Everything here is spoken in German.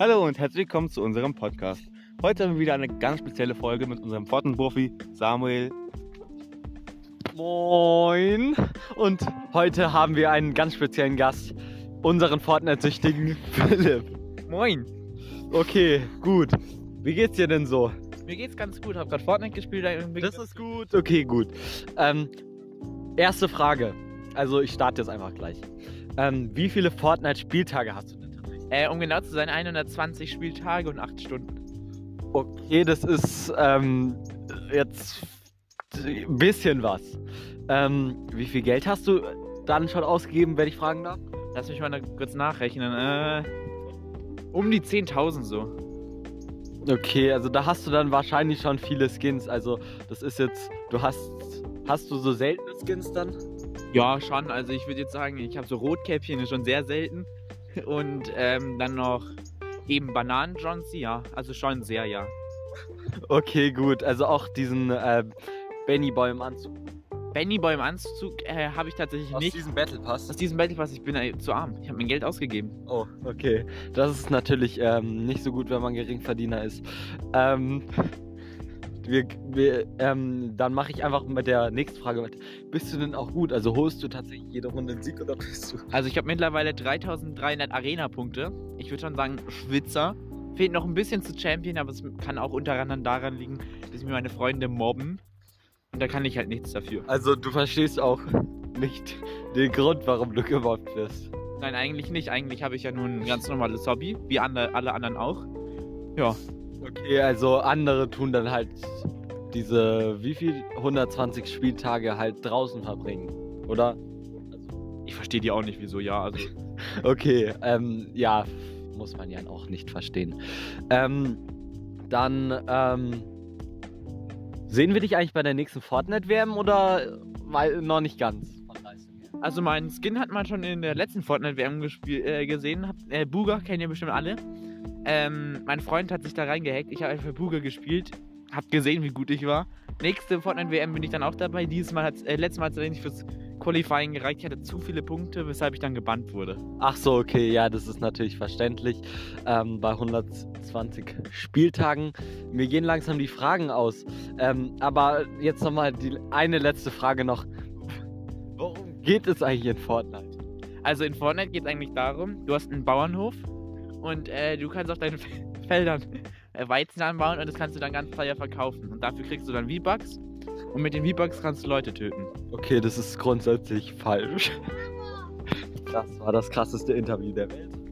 Hallo und herzlich willkommen zu unserem Podcast. Heute haben wir wieder eine ganz spezielle Folge mit unserem Fortnite-Profi Samuel. Moin! Und heute haben wir einen ganz speziellen Gast, unseren Fortnite-süchtigen Philipp. Moin. Okay, gut. Wie geht's dir denn so? Mir geht's ganz gut. Hab gerade Fortnite gespielt. Das ist gut. Okay, gut. Ähm, erste Frage. Also ich starte jetzt einfach gleich. Ähm, wie viele Fortnite-Spieltage hast du? Äh, um genau zu sein, 120 Spieltage und 8 Stunden. Okay, das ist ähm, jetzt ein bisschen was. Ähm, wie viel Geld hast du dann schon ausgegeben, wenn ich fragen darf? Lass mich mal kurz nachrechnen. Äh, um die 10.000 so. Okay, also da hast du dann wahrscheinlich schon viele Skins. Also das ist jetzt, du hast, hast du so seltene Skins dann? Ja, schon. Also ich würde jetzt sagen, ich habe so Rotkäppchen, ist schon sehr selten. Und ähm, dann noch eben Bananen-Johnsy, ja. Also schon sehr, ja. Okay, gut. Also auch diesen äh, Benny Boy im Anzug. Benny Boy im Anzug äh, habe ich tatsächlich nicht. diesem Battle Pass. Aus diesem Battle Pass, ich bin äh, zu arm. Ich habe mein Geld ausgegeben. Oh, okay. Das ist natürlich ähm, nicht so gut, wenn man Geringverdiener ist. Ähm, wir, wir, ähm, dann mache ich einfach mit der nächsten Frage weiter. Bist du denn auch gut? Also holst du tatsächlich jede Runde einen Sieg oder bist du? Also ich habe mittlerweile 3300 Arena-Punkte. Ich würde schon sagen, Schwitzer. Fehlt noch ein bisschen zu Champion, aber es kann auch unter anderem daran liegen, dass mir meine Freunde mobben. Und da kann ich halt nichts dafür. Also du verstehst auch nicht den Grund, warum du gemobbt wirst. Nein, eigentlich nicht. Eigentlich habe ich ja nur ein ganz normales Hobby, wie alle anderen auch. Ja, Okay, also andere tun dann halt diese, wie viel? 120 Spieltage halt draußen verbringen, oder? ich verstehe die auch nicht, wieso ja. Also Okay, ähm, ja, muss man ja auch nicht verstehen. Ähm, dann, ähm, sehen wir dich eigentlich bei der nächsten Fortnite-WM oder weil, noch nicht ganz? Also mein Skin hat man schon in der letzten Fortnite-WM äh, gesehen. Hab, äh, Booger kennt ihr bestimmt alle. Ähm, mein Freund hat sich da reingehackt. Ich habe einfach Booger gespielt. Hab gesehen, wie gut ich war. Nächste Fortnite-WM bin ich dann auch dabei. Dieses Mal hat äh, letztes Mal hat es nicht fürs Qualifying gereicht. Ich hatte zu viele Punkte, weshalb ich dann gebannt wurde. Ach so, okay, ja, das ist natürlich verständlich. Ähm, bei 120 Spieltagen. Mir gehen langsam die Fragen aus. Ähm, aber jetzt nochmal die eine letzte Frage noch. Worum geht es eigentlich in Fortnite? Also in Fortnite geht es eigentlich darum, du hast einen Bauernhof und äh, du kannst auf deinen Feldern äh, Weizen anbauen und das kannst du dann ganz teuer verkaufen. Und dafür kriegst du dann V-Bucks und mit den V-Bucks kannst du Leute töten. Okay, das ist grundsätzlich falsch. Das war das krasseste Interview der Welt.